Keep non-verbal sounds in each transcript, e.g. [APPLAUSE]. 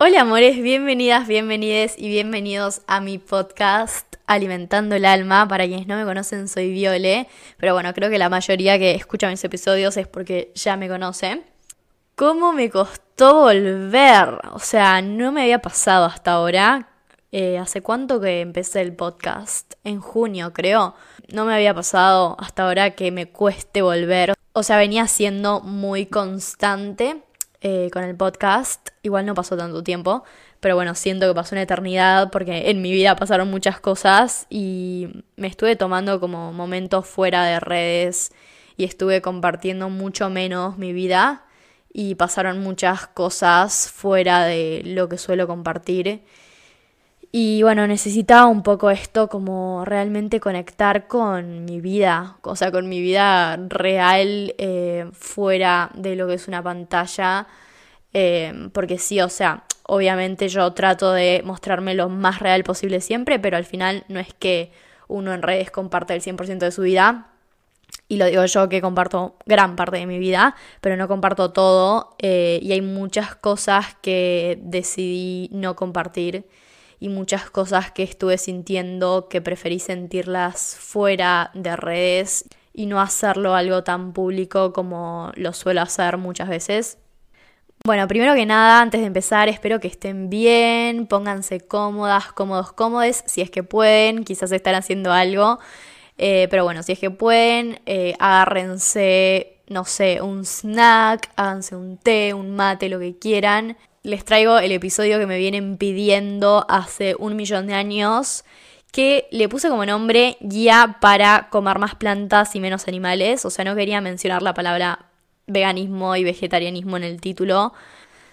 Hola amores, bienvenidas, bienvenides y bienvenidos a mi podcast Alimentando el Alma. Para quienes no me conocen, soy Viole, pero bueno, creo que la mayoría que escucha mis episodios es porque ya me conoce. ¿Cómo me costó volver? O sea, no me había pasado hasta ahora. Eh, ¿Hace cuánto que empecé el podcast? En junio, creo. No me había pasado hasta ahora que me cueste volver. O sea, venía siendo muy constante eh, con el podcast. Igual no pasó tanto tiempo, pero bueno, siento que pasó una eternidad porque en mi vida pasaron muchas cosas y me estuve tomando como momentos fuera de redes y estuve compartiendo mucho menos mi vida y pasaron muchas cosas fuera de lo que suelo compartir y bueno, necesitaba un poco esto como realmente conectar con mi vida, o sea, con mi vida real eh, fuera de lo que es una pantalla. Eh, porque sí, o sea, obviamente yo trato de mostrarme lo más real posible siempre, pero al final no es que uno en redes comparte el 100% de su vida. Y lo digo yo que comparto gran parte de mi vida, pero no comparto todo. Eh, y hay muchas cosas que decidí no compartir y muchas cosas que estuve sintiendo que preferí sentirlas fuera de redes y no hacerlo algo tan público como lo suelo hacer muchas veces. Bueno, primero que nada, antes de empezar, espero que estén bien, pónganse cómodas, cómodos, cómodes, si es que pueden, quizás están haciendo algo, eh, pero bueno, si es que pueden, eh, agárrense, no sé, un snack, háganse un té, un mate, lo que quieran, les traigo el episodio que me vienen pidiendo hace un millón de años, que le puse como nombre Guía para comer más plantas y menos animales. O sea, no quería mencionar la palabra veganismo y vegetarianismo en el título.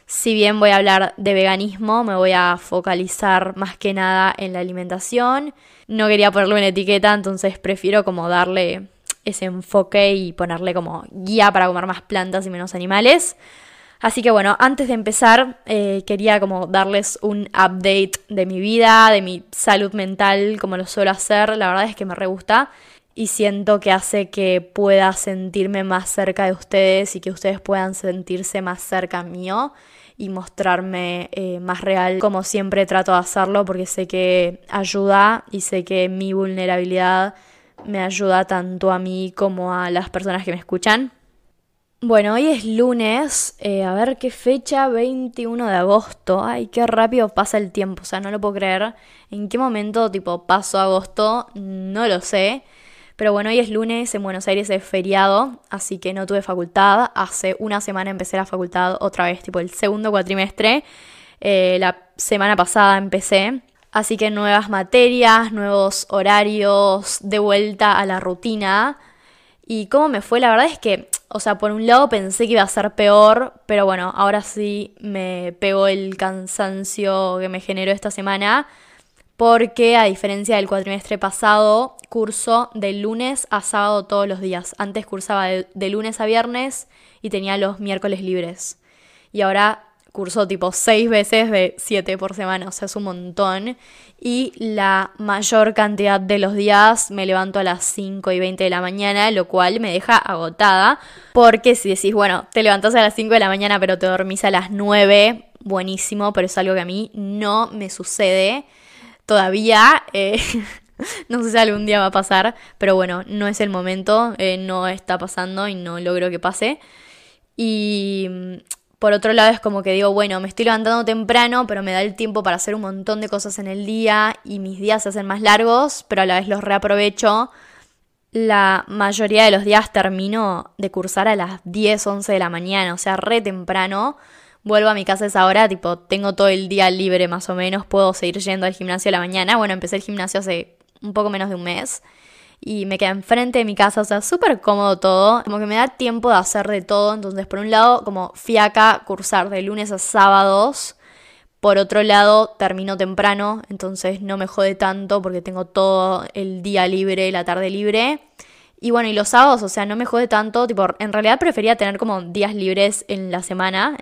Si bien voy a hablar de veganismo, me voy a focalizar más que nada en la alimentación. No quería ponerle una etiqueta, entonces prefiero como darle ese enfoque y ponerle como guía para comer más plantas y menos animales. Así que bueno, antes de empezar, eh, quería como darles un update de mi vida, de mi salud mental, como lo suelo hacer. La verdad es que me re gusta y siento que hace que pueda sentirme más cerca de ustedes y que ustedes puedan sentirse más cerca mío y mostrarme eh, más real como siempre trato de hacerlo porque sé que ayuda y sé que mi vulnerabilidad me ayuda tanto a mí como a las personas que me escuchan. Bueno, hoy es lunes, eh, a ver qué fecha, 21 de agosto. Ay, qué rápido pasa el tiempo, o sea, no lo puedo creer. ¿En qué momento, tipo, paso agosto? No lo sé. Pero bueno, hoy es lunes, en Buenos Aires es feriado, así que no tuve facultad. Hace una semana empecé la facultad otra vez, tipo el segundo cuatrimestre. Eh, la semana pasada empecé. Así que nuevas materias, nuevos horarios, de vuelta a la rutina. ¿Y cómo me fue? La verdad es que o sea, por un lado pensé que iba a ser peor, pero bueno, ahora sí me pegó el cansancio que me generó esta semana, porque a diferencia del cuatrimestre pasado, curso de lunes a sábado todos los días. Antes cursaba de, de lunes a viernes y tenía los miércoles libres. Y ahora curso tipo seis veces de siete por semana, o sea, es un montón. Y la mayor cantidad de los días me levanto a las 5 y 20 de la mañana, lo cual me deja agotada. Porque si decís, bueno, te levantás a las 5 de la mañana, pero te dormís a las 9, buenísimo, pero es algo que a mí no me sucede todavía. Eh, [LAUGHS] no sé si algún día va a pasar, pero bueno, no es el momento, eh, no está pasando y no logro que pase. Y por otro lado es como que digo, bueno, me estoy levantando temprano, pero me da el tiempo para hacer un montón de cosas en el día y mis días se hacen más largos, pero a la vez los reaprovecho. La mayoría de los días termino de cursar a las 10, 11 de la mañana, o sea, re temprano. Vuelvo a mi casa esa hora, tipo, tengo todo el día libre más o menos, puedo seguir yendo al gimnasio a la mañana. Bueno, empecé el gimnasio hace un poco menos de un mes y me queda enfrente de mi casa, o sea, súper cómodo todo, como que me da tiempo de hacer de todo, entonces por un lado como fiaca cursar de lunes a sábados, por otro lado termino temprano, entonces no me jode tanto porque tengo todo el día libre, la tarde libre. Y bueno, y los sábados, o sea, no me jode tanto, tipo, en realidad prefería tener como días libres en la semana,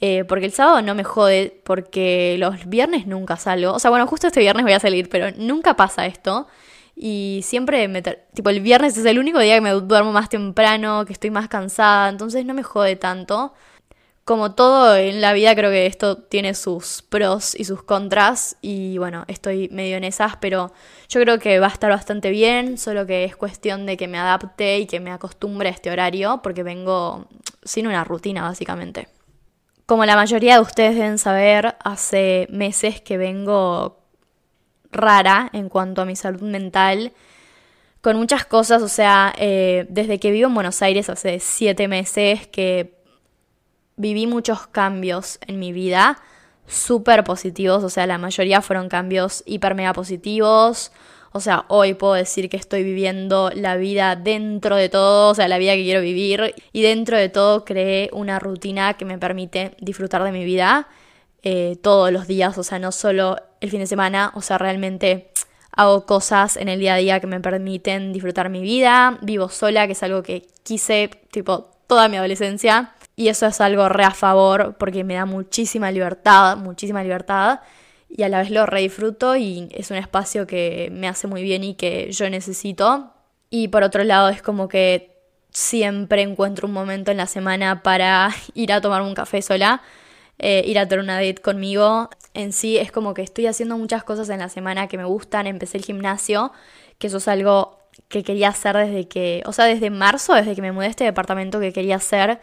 eh, porque el sábado no me jode, porque los viernes nunca salgo. O sea, bueno, justo este viernes voy a salir, pero nunca pasa esto. Y siempre, me tipo, el viernes es el único día que me duermo más temprano, que estoy más cansada, entonces no me jode tanto. como todo en la vida, creo que esto tiene sus pros y sus contras. Y bueno, estoy medio en esas, pero yo creo que va a estar bastante bien. Solo que es cuestión de que me adapte y que me acostumbre a este horario, porque vengo sin una rutina, básicamente. Como la mayoría de ustedes deben saber, hace meses que vengo rara en cuanto a mi salud mental con muchas cosas, o sea, eh, desde que vivo en Buenos Aires hace siete meses que viví muchos cambios en mi vida, súper positivos, o sea, la mayoría fueron cambios hiper mega positivos. O sea, hoy puedo decir que estoy viviendo la vida dentro de todo, o sea, la vida que quiero vivir. Y dentro de todo creé una rutina que me permite disfrutar de mi vida eh, todos los días, o sea, no solo el fin de semana, o sea, realmente hago cosas en el día a día que me permiten disfrutar mi vida. Vivo sola, que es algo que quise, tipo, toda mi adolescencia. Y eso es algo re a favor porque me da muchísima libertad, muchísima libertad. Y a la vez lo re disfruto y es un espacio que me hace muy bien y que yo necesito. Y por otro lado es como que siempre encuentro un momento en la semana para [LAUGHS] ir a tomar un café sola, eh, ir a tener conmigo. En sí es como que estoy haciendo muchas cosas en la semana que me gustan. Empecé el gimnasio, que eso es algo que quería hacer desde que, o sea, desde marzo, desde que me mudé a este departamento que quería hacer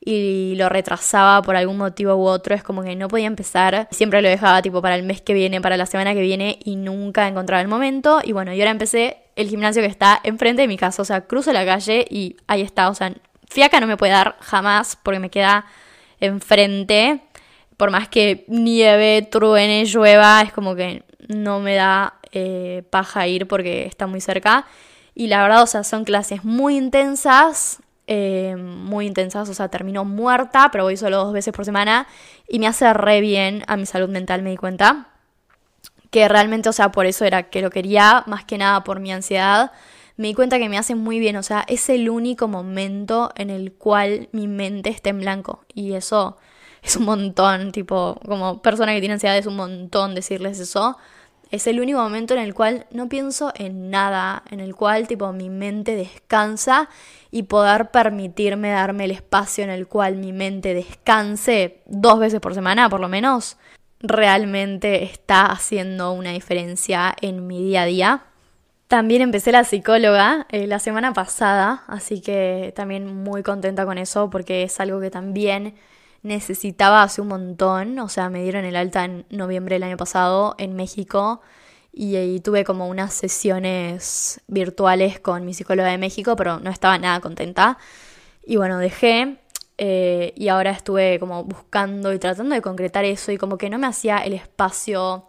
y lo retrasaba por algún motivo u otro, es como que no podía empezar, siempre lo dejaba tipo para el mes que viene, para la semana que viene y nunca encontraba el momento. Y bueno, y ahora empecé el gimnasio que está enfrente de mi casa, o sea, cruzo la calle y ahí está, o sea, fiaca no me puede dar jamás porque me queda enfrente, por más que nieve, truene, llueva, es como que no me da eh, paja ir porque está muy cerca. Y la verdad, o sea, son clases muy intensas, eh, muy intensas, o sea, termino muerta, pero voy solo dos veces por semana y me hace re bien a mi salud mental, me di cuenta. Que realmente, o sea, por eso era que lo quería, más que nada por mi ansiedad. Me di cuenta que me hace muy bien, o sea, es el único momento en el cual mi mente está en blanco. Y eso [LAUGHS] es un montón, tipo, como persona que tiene ansiedad es un montón decirles eso. Es el único momento en el cual no pienso en nada, en el cual tipo mi mente descansa y poder permitirme darme el espacio en el cual mi mente descanse dos veces por semana por lo menos, realmente está haciendo una diferencia en mi día a día. También empecé la psicóloga eh, la semana pasada, así que también muy contenta con eso porque es algo que también necesitaba hace un montón, o sea, me dieron el alta en noviembre del año pasado en México y, tuve como unas sesiones virtuales con mi psicóloga de México, pero no estaba nada contenta. Y bueno, dejé eh, y ahora estuve como buscando y tratando de concretar eso y como que no me hacía el espacio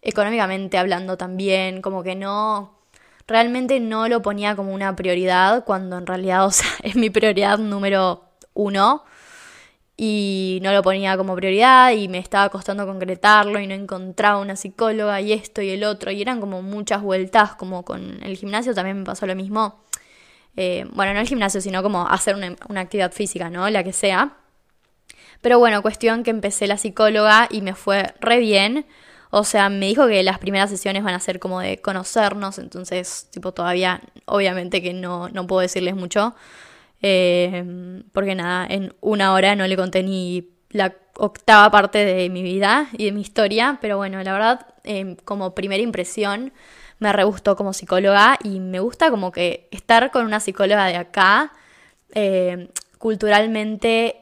económicamente hablando también, como que no, realmente no lo ponía como una prioridad cuando en realidad, [LAUGHS] o sea, es mi prioridad número uno y no lo ponía como prioridad y me estaba costando concretarlo y no encontraba una psicóloga y esto y el otro. Y eran como muchas vueltas como con el gimnasio también me pasó lo mismo. Eh, bueno no el gimnasio sino como hacer una, una actividad física no la que sea. Pero bueno cuestión que empecé la psicóloga y me fue re bien. O sea me dijo que las primeras sesiones van a ser como de conocernos entonces tipo todavía obviamente que no, no puedo decirles mucho eh, porque nada, en una hora no le conté ni la octava parte de mi vida y de mi historia, pero bueno, la verdad, em, como primera impresión, me re gustó como psicóloga y me gusta como que estar con una psicóloga de acá, em, culturalmente,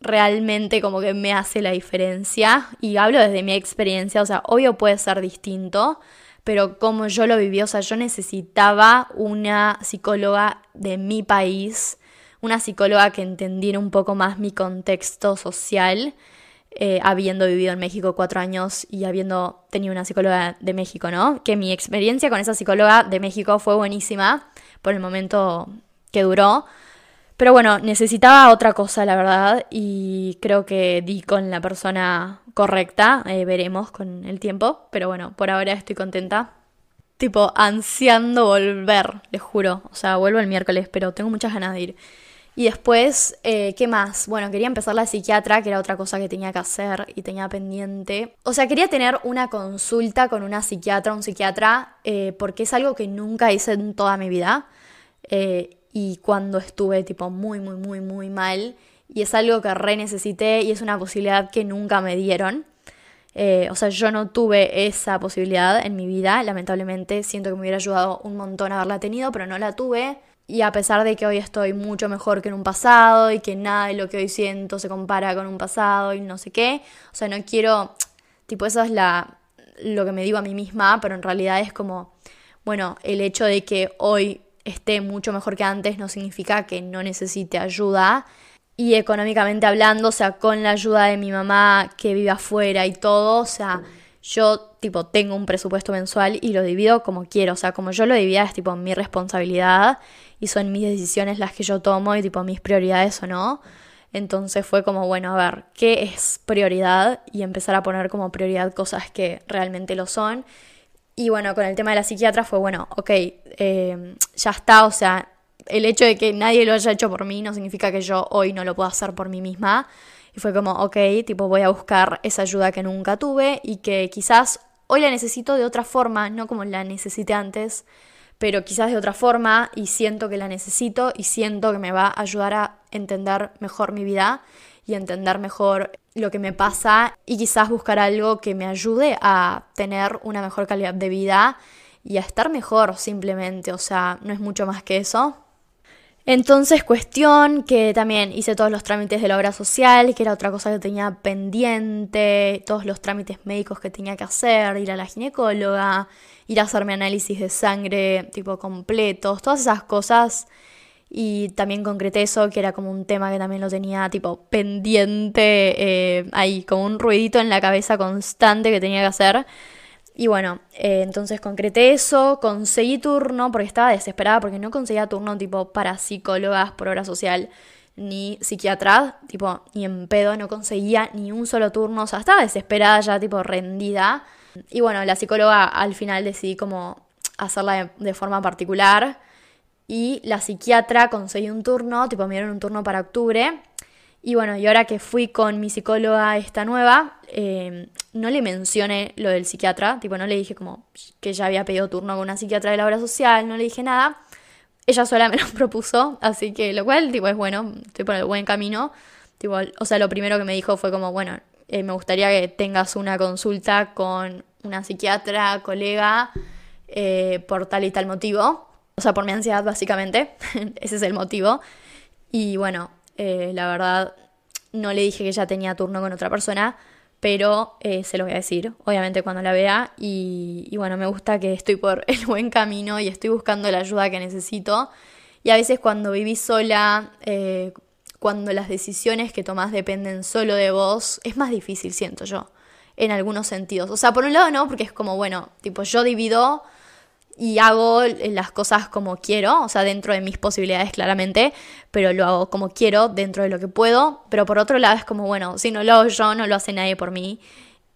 realmente como que me hace la diferencia y hablo desde mi experiencia, o sea, obvio puede ser distinto, pero como yo lo viví, o sea, yo necesitaba una psicóloga de mi país, una psicóloga que entendiera un poco más mi contexto social, eh, habiendo vivido en México cuatro años y habiendo tenido una psicóloga de México, ¿no? Que mi experiencia con esa psicóloga de México fue buenísima por el momento que duró, pero bueno, necesitaba otra cosa, la verdad, y creo que di con la persona correcta, eh, veremos con el tiempo, pero bueno, por ahora estoy contenta. Tipo, ansiando volver, les juro. O sea, vuelvo el miércoles, pero tengo muchas ganas de ir. Y después, eh, ¿qué más? Bueno, quería empezar la psiquiatra, que era otra cosa que tenía que hacer y tenía pendiente. O sea, quería tener una consulta con una psiquiatra, un psiquiatra, eh, porque es algo que nunca hice en toda mi vida. Eh, y cuando estuve tipo muy, muy, muy, muy mal y es algo que re necesité y es una posibilidad que nunca me dieron. Eh, o sea, yo no tuve esa posibilidad en mi vida, lamentablemente siento que me hubiera ayudado un montón haberla tenido, pero no la tuve. Y a pesar de que hoy estoy mucho mejor que en un pasado y que nada de lo que hoy siento se compara con un pasado y no sé qué, o sea, no quiero, tipo, eso es la, lo que me digo a mí misma, pero en realidad es como, bueno, el hecho de que hoy esté mucho mejor que antes no significa que no necesite ayuda. Y económicamente hablando, o sea, con la ayuda de mi mamá que vive afuera y todo, o sea, yo tipo tengo un presupuesto mensual y lo divido como quiero, o sea, como yo lo divido es tipo mi responsabilidad y son mis decisiones las que yo tomo y tipo mis prioridades o no. Entonces fue como, bueno, a ver, ¿qué es prioridad? Y empezar a poner como prioridad cosas que realmente lo son. Y bueno, con el tema de la psiquiatra fue, bueno, ok, eh, ya está, o sea, el hecho de que nadie lo haya hecho por mí no significa que yo hoy no lo pueda hacer por mí misma. Y fue como, ok, tipo, voy a buscar esa ayuda que nunca tuve y que quizás hoy la necesito de otra forma, no como la necesité antes pero quizás de otra forma y siento que la necesito y siento que me va a ayudar a entender mejor mi vida y entender mejor lo que me pasa y quizás buscar algo que me ayude a tener una mejor calidad de vida y a estar mejor simplemente, o sea, no es mucho más que eso. Entonces, cuestión que también hice todos los trámites de la obra social, que era otra cosa que tenía pendiente, todos los trámites médicos que tenía que hacer, ir a la ginecóloga, ir a hacerme análisis de sangre tipo completos, todas esas cosas. Y también concreté eso, que era como un tema que también lo tenía tipo pendiente, eh, ahí como un ruidito en la cabeza constante que tenía que hacer. Y bueno, eh, entonces concreté eso, conseguí turno porque estaba desesperada porque no conseguía turno tipo para psicólogas por hora social ni psiquiatra, tipo ni en pedo, no conseguía ni un solo turno, o sea, estaba desesperada ya tipo rendida. Y bueno, la psicóloga al final decidí como hacerla de, forma particular. Y la psiquiatra conseguí un turno, tipo me dieron un turno para octubre. Y bueno, y ahora que fui con mi psicóloga esta nueva, eh, no le mencioné lo del psiquiatra, tipo no le dije como que ya había pedido turno con una psiquiatra de la obra social, no le dije nada. Ella sola me [LAUGHS] lo propuso, así que lo cual, tipo, es bueno, estoy por el buen camino. Tipo, o sea, lo primero que me dijo fue como, bueno, eh, me gustaría que tengas una consulta con una psiquiatra, colega, eh, por tal y tal motivo. O sea, por mi ansiedad, básicamente. [LAUGHS] Ese es el motivo. Y bueno, eh, la verdad, no le dije que ya tenía turno con otra persona, pero se lo voy a decir, obviamente, cuando la vea. Y, y, bueno, me gusta que estoy por [LAUGHS] el buen camino y estoy buscando la ayuda que necesito. Y a veces cuando viví sola, cuando las decisiones que tomás dependen solo de vos, es más difícil, siento yo, en algunos sentidos. O sea, por un lado no, porque es como, bueno, tipo, yo divido y hago las cosas como quiero, o sea, dentro de mis posibilidades claramente, pero lo hago como quiero, dentro de lo que puedo, pero por otro lado es como, bueno, si no lo hago yo, no lo hace nadie por mí,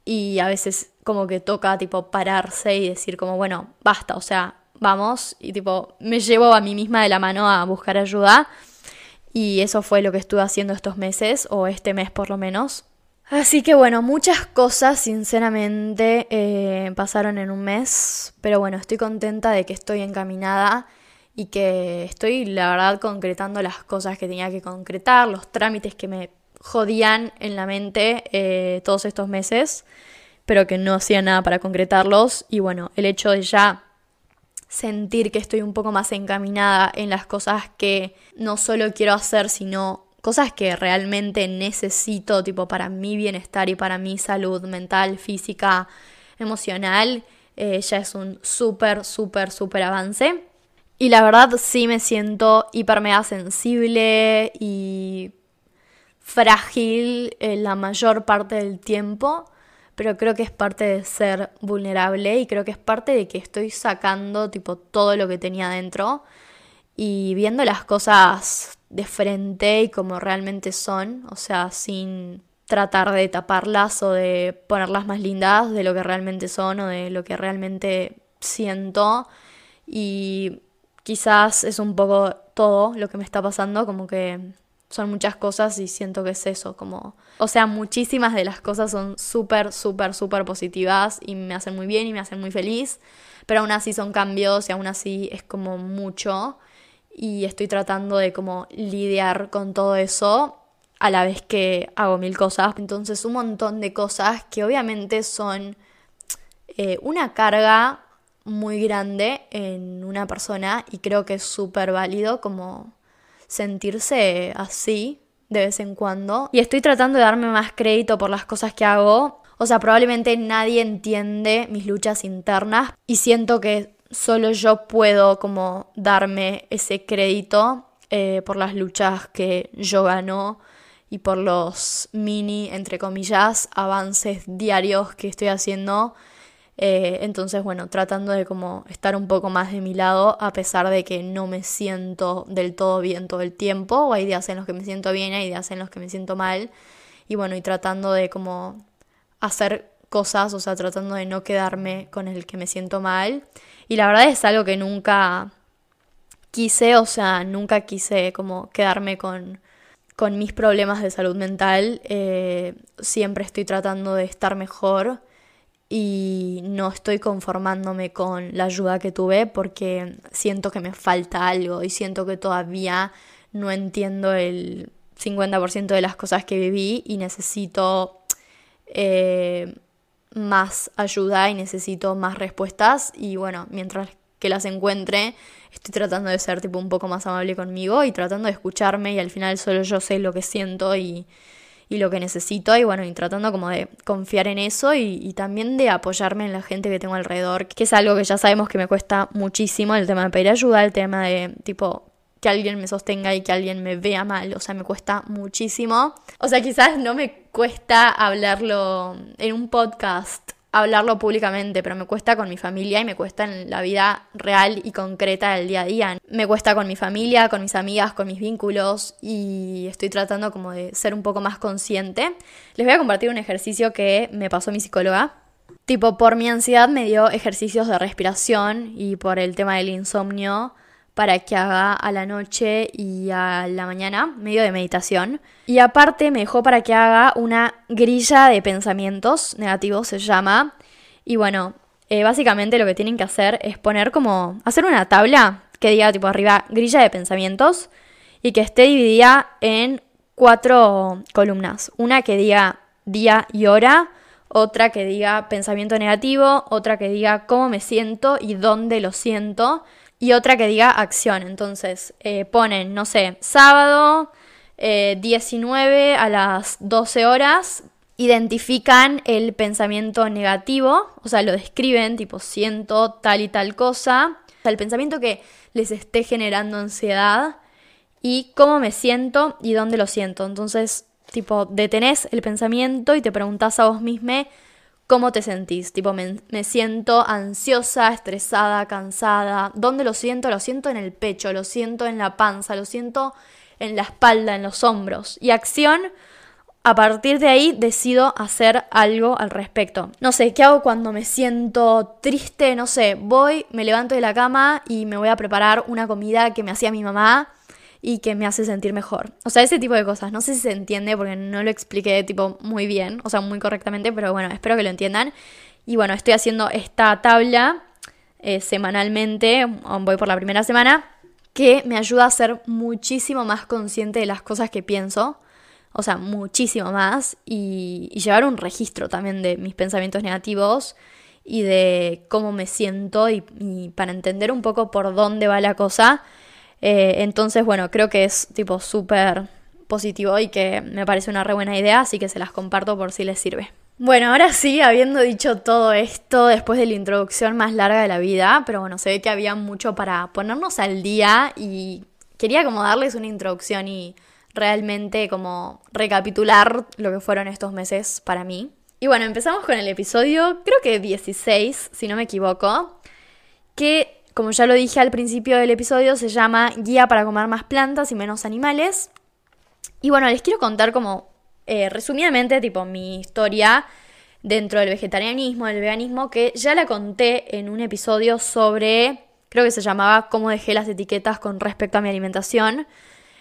y a veces como que toca, tipo, pararse y decir como, bueno, basta, o sea, vamos, y tipo, me llevo a mí misma de la mano a buscar ayuda. Y eso fue lo que estuve haciendo estos meses, o este mes por lo menos. Así que bueno, muchas cosas sinceramente eh, pasaron en un mes, pero bueno, estoy contenta de que estoy encaminada y que estoy la verdad concretando las cosas que tenía que concretar, los trámites que me jodían en la mente eh, todos estos meses, pero que no hacía nada para concretarlos. Y bueno, el hecho de ya sentir que estoy un poco más encaminada en las cosas que no solo quiero hacer, sino cosas que realmente necesito, tipo para mi bienestar y para mi salud mental, física, emocional, eh, ya es un súper, súper, súper avance. Y la verdad sí me siento hiper mega sensible y frágil la mayor parte del tiempo pero creo que es parte de ser vulnerable y creo que es parte de que estoy sacando tipo todo lo que tenía dentro y viendo las cosas de frente y como realmente son, o sea, sin tratar de taparlas o de ponerlas más lindas de lo que realmente son o de lo que realmente siento. Y quizás es un poco todo lo que me está pasando, como que son muchas cosas y siento que es eso, como, o sea, muchísimas de las cosas son súper, súper, súper positivas y me hacen muy bien y me hacen muy feliz, pero aún así son cambios y aún así es como mucho y estoy tratando de como lidiar con todo eso a la vez que hago mil cosas. Entonces un montón de cosas que obviamente son eh, una carga muy grande en una persona y creo que es súper válido como sentirse así de vez en cuando. Y estoy tratando de darme más crédito por las cosas que hago. O sea, probablemente nadie entiende mis luchas internas y siento que solo yo puedo como darme ese crédito eh, por las luchas que yo gano y por los mini, entre comillas, avances diarios que estoy haciendo. Eh, entonces, bueno, tratando de como estar un poco más de mi lado, a pesar de que no me siento del todo bien todo el tiempo, o hay días en los que me siento bien, hay días en los que me siento mal, y bueno, y tratando de como hacer cosas, o sea, tratando de no quedarme con el que me siento mal. Y la verdad es algo que nunca quise, o sea, nunca quise como quedarme con, con mis problemas de salud mental. Eh, siempre estoy tratando de estar mejor y no estoy conformándome con la ayuda que tuve porque siento que me falta algo y siento que todavía no entiendo el 50% de las cosas que viví y necesito eh, más ayuda y necesito más respuestas. Y bueno, mientras que las encuentre, estoy tratando de ser tipo un poco más amable conmigo y tratando de escucharme y al final solo yo sé lo que siento y, y lo que necesito y bueno, y tratando como de confiar en eso y, y, también de apoyarme en la gente que tengo alrededor, que es algo que ya sabemos que me cuesta muchísimo, el tema de pedir ayuda, el tema de tipo que alguien me sostenga y que alguien me vea mal, o sea, me cuesta muchísimo. O sea, quizás no me cuesta hablarlo en un podcast, hablarlo públicamente, pero me cuesta con mi familia y me cuesta en la vida real y concreta del día a día. Me cuesta con mi familia, con mis amigas, con mis vínculos y estoy tratando como de ser un poco más consciente. Les voy a compartir un ejercicio que me pasó mi psicóloga. Tipo, por mi ansiedad me dio ejercicios de respiración y por el tema del insomnio para que haga a la noche y a la mañana, medio de meditación. Y aparte me dejó para que haga una grilla de pensamientos negativos, se llama. Y bueno, eh, básicamente lo que tienen que hacer es poner como, hacer una tabla que diga tipo arriba grilla de pensamientos y que esté dividida en cuatro columnas. Una que diga día y hora, otra que diga pensamiento negativo, otra que diga cómo me siento y dónde lo siento y otra que diga acción. Entonces eh, ponen, no sé, sábado 19 eh, a las 12 horas, identifican el pensamiento negativo, o sea, lo describen tipo siento tal y tal cosa, o sea, el pensamiento que les esté generando ansiedad y cómo me siento y dónde lo siento. Entonces, tipo, detenés el pensamiento y te preguntás a vos mismo ¿Cómo te sentís? Tipo, me, siento ansiosa, estresada, cansada. ¿Dónde lo siento? Lo siento en el pecho, lo siento en la panza, lo siento en la espalda, en los hombros. Y acción, a partir de ahí decido hacer algo al respecto. No sé, ¿qué hago cuando me siento triste? No sé, voy, me levanto de la cama y me voy a preparar una comida que me hacía mi mamá y que me hace sentir mejor. O sea, ese tipo de cosas. No sé si se entiende porque no lo expliqué tipo muy bien, o sea, muy correctamente, pero bueno, espero que lo entiendan. Y bueno, estoy haciendo esta tabla eh, semanalmente, voy por la primera semana, que me ayuda a ser muchísimo más consciente de las cosas que pienso. O sea, muchísimo más. Y, llevar un registro también de mis pensamientos negativos y de cómo me siento y para entender un poco por dónde va la cosa eh, entonces, bueno, creo que es tipo súper positivo y que me parece una re buena idea, así que se las comparto por si les sirve. Bueno, ahora sí, habiendo dicho todo esto después de la introducción más larga de la vida, pero bueno, se ve que había mucho para ponernos al día y quería como darles una introducción y realmente como recapitular lo que fueron estos meses para mí. Y bueno, empezamos con el episodio, creo que 16, si no me equivoco, que como ya lo dije al principio del episodio, se llama Guía para comer más plantas y menos animales. Y bueno, les quiero contar como eh, resumidamente, tipo, mi historia dentro del vegetarianismo, del veganismo, que ya la conté en un episodio sobre, creo que se llamaba Cómo dejé las etiquetas con respecto a mi alimentación.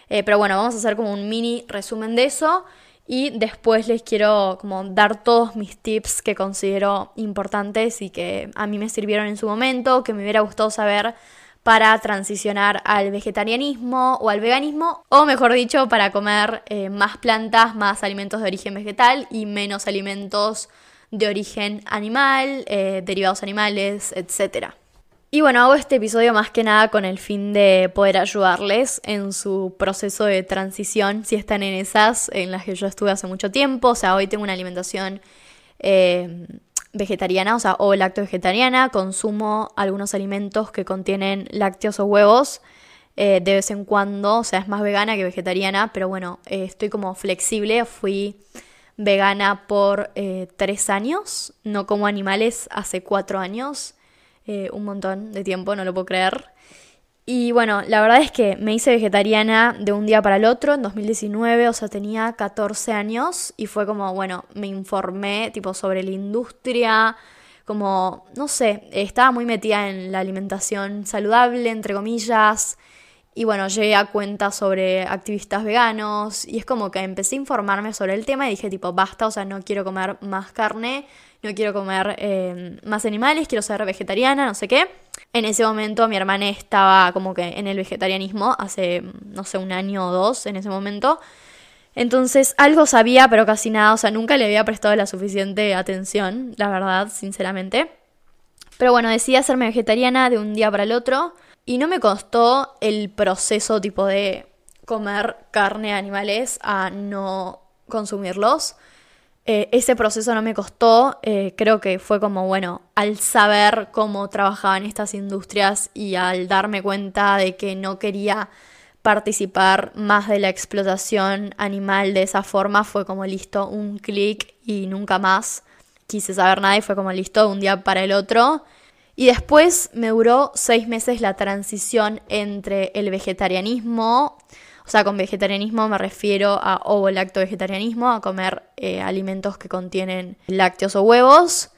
Eh, pero bueno, vamos a hacer como un mini resumen de eso. Y después les quiero como dar todos mis tips que considero importantes y que a mí me sirvieron en su momento, que me hubiera gustado saber para transicionar al vegetarianismo o al veganismo, o mejor dicho, para comer eh, más plantas, más alimentos de origen vegetal y menos alimentos de origen animal, eh, derivados animales, etc. Y bueno, hago este episodio más que nada con el fin de poder ayudarles en su proceso de transición, si están en esas en las que yo estuve hace mucho tiempo. O sea, hoy tengo una alimentación eh, vegetariana, o sea, o lacto vegetariana, consumo algunos alimentos que contienen lácteos o huevos eh, de vez en cuando, o sea, es más vegana que vegetariana, pero bueno, eh, estoy como flexible, fui vegana por tres años, no como animales hace cuatro años. Eh, un montón de tiempo, no lo puedo creer. Y bueno, la verdad es que me hice vegetariana de un día para el otro en 2019, o sea, tenía 14 años y fue como, bueno, me informé tipo sobre la industria, como, no sé, estaba muy metida en la alimentación saludable, entre comillas, y bueno, llegué a cuenta sobre activistas veganos y es como que empecé a informarme sobre el tema y dije tipo, basta, o sea, no quiero comer más carne, no quiero comer eh, más animales, quiero ser vegetariana, no sé qué. En ese momento mi hermana estaba como que en el vegetarianismo, hace, no sé, un año o dos en ese momento. Entonces algo sabía, pero casi nada, o sea, nunca le había prestado la suficiente atención, la verdad, sinceramente. Pero bueno, decidí hacerme vegetariana de un día para el otro y no me costó el proceso tipo de comer carne de animales a no consumirlos. Eh, ese proceso no me costó, eh, creo que fue como, bueno, al saber cómo trabajaban estas industrias y al darme cuenta de que no quería participar más de la explotación animal de esa forma, fue como listo, un clic y nunca más quise saber nada y fue como listo, un día para el otro. Y después me duró seis meses la transición entre el vegetarianismo, o sea, con vegetarianismo me refiero a ovo lacto vegetarianismo, a comer eh, alimentos que contienen lácteos o huevos,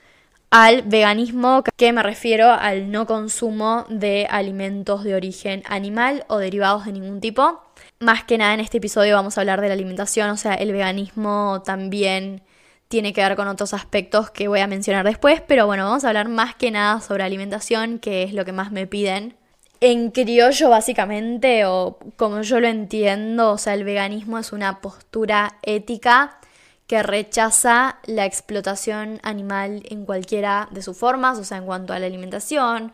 al veganismo, que me refiero al no consumo de alimentos de origen animal o derivados de ningún tipo. Más que nada en este episodio vamos a hablar de la alimentación, o sea, el veganismo también tiene que ver con otros aspectos que voy a mencionar después, pero bueno, vamos a hablar más que nada sobre alimentación, que es lo que más me piden en criollo, básicamente, o como yo lo entiendo, o sea, el veganismo es una postura ética que rechaza la explotación animal en cualquiera de sus formas, o sea, en cuanto a la alimentación,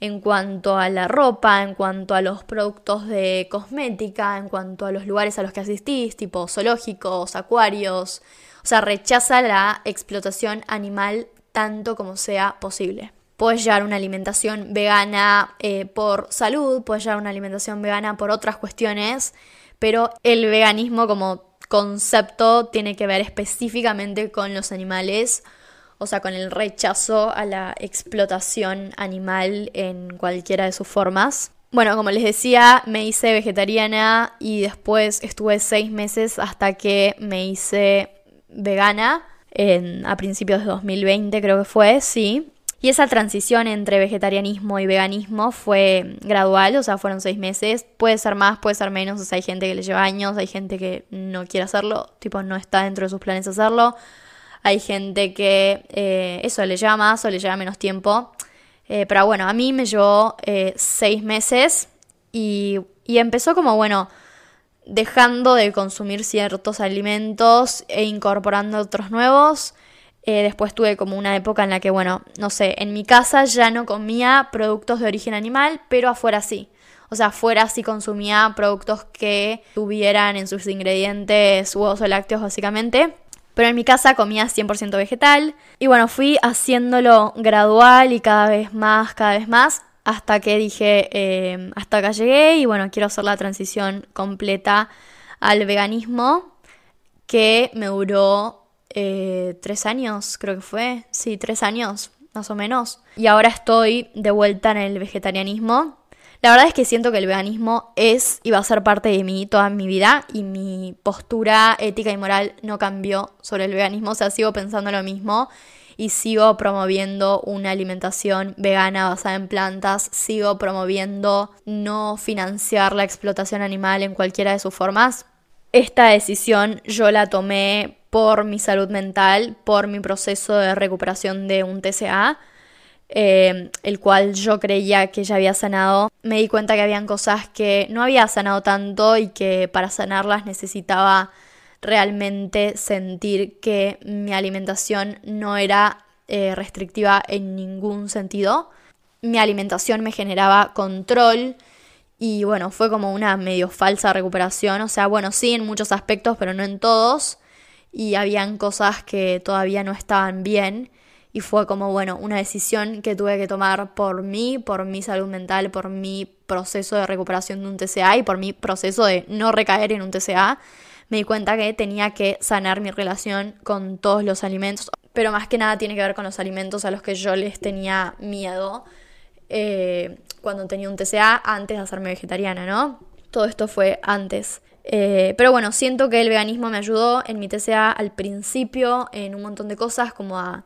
en cuanto a la ropa, en cuanto a los productos de cosmética, en cuanto a los lugares a los que asistís, tipo zoológicos, acuarios, o sea, rechaza la explotación animal tanto como sea posible. Puedes llevar una alimentación vegana eh, por salud, puedes llevar una alimentación vegana por otras cuestiones, pero el veganismo como concepto tiene que ver específicamente con los animales, o sea, con el rechazo a la explotación animal en cualquiera de sus formas. Bueno, como les decía, me hice vegetariana y después estuve seis meses hasta que me hice vegana en, a principios de 2020 creo que fue, sí. Y esa transición entre vegetarianismo y veganismo fue gradual, o sea, fueron seis meses. Puede ser más, puede ser menos, o sea, hay gente que le lleva años, hay gente que no quiere hacerlo, tipo, no está dentro de sus planes hacerlo. Hay gente que eh, eso le lleva más o le lleva menos tiempo. Eh, pero bueno, a mí me llevó eh, seis meses y, y empezó como, bueno, dejando de consumir ciertos alimentos e incorporando otros nuevos. Eh, después tuve como una época en la que, bueno, no sé, en mi casa ya no comía productos de origen animal, pero afuera sí. O sea, afuera sí consumía productos que tuvieran en sus ingredientes huevos o lácteos básicamente. Pero en mi casa comía 100% vegetal. Y bueno, fui haciéndolo gradual y cada vez más, cada vez más. Hasta que dije, eh, hasta acá llegué y bueno, quiero hacer la transición completa al veganismo. Que me duró eh, tres años, creo que fue, sí, tres años, más o menos. Y ahora estoy de vuelta en el vegetarianismo. La verdad es que siento que el veganismo es y va a ser parte de mí toda mi vida y mi postura ética y moral no cambió sobre el veganismo, o sea, sigo pensando lo mismo y sigo promoviendo una alimentación vegana basada en plantas, sigo promoviendo no financiar la explotación animal en cualquiera de sus formas. Esta decisión yo la tomé por mi salud mental, por mi proceso de recuperación de un TCA. eh, el cual yo creía que ya había sanado, me di cuenta que habían cosas que no había sanado tanto y que para sanarlas necesitaba realmente sentir que mi alimentación no era eh, restrictiva en ningún sentido. Mi alimentación me generaba control y bueno, fue como una medio falsa recuperación. O sea, bueno, sí en muchos aspectos, pero no en todos. Y habían cosas que todavía no estaban bien. Y fue como, bueno, una decisión que tuve que tomar por mí, por mi salud mental, por mi proceso de recuperación de un TCA y por mi proceso de no recaer en un TCA. Me di cuenta que tenía que sanar mi relación con todos los alimentos, pero más que nada tiene que ver con los alimentos a los que yo les tenía miedo eh, cuando tenía un TCA antes de hacerme vegetariana, ¿no? Todo esto fue antes. Eh, pero bueno, siento que el veganismo me ayudó en mi TCA al principio en un montón de cosas como a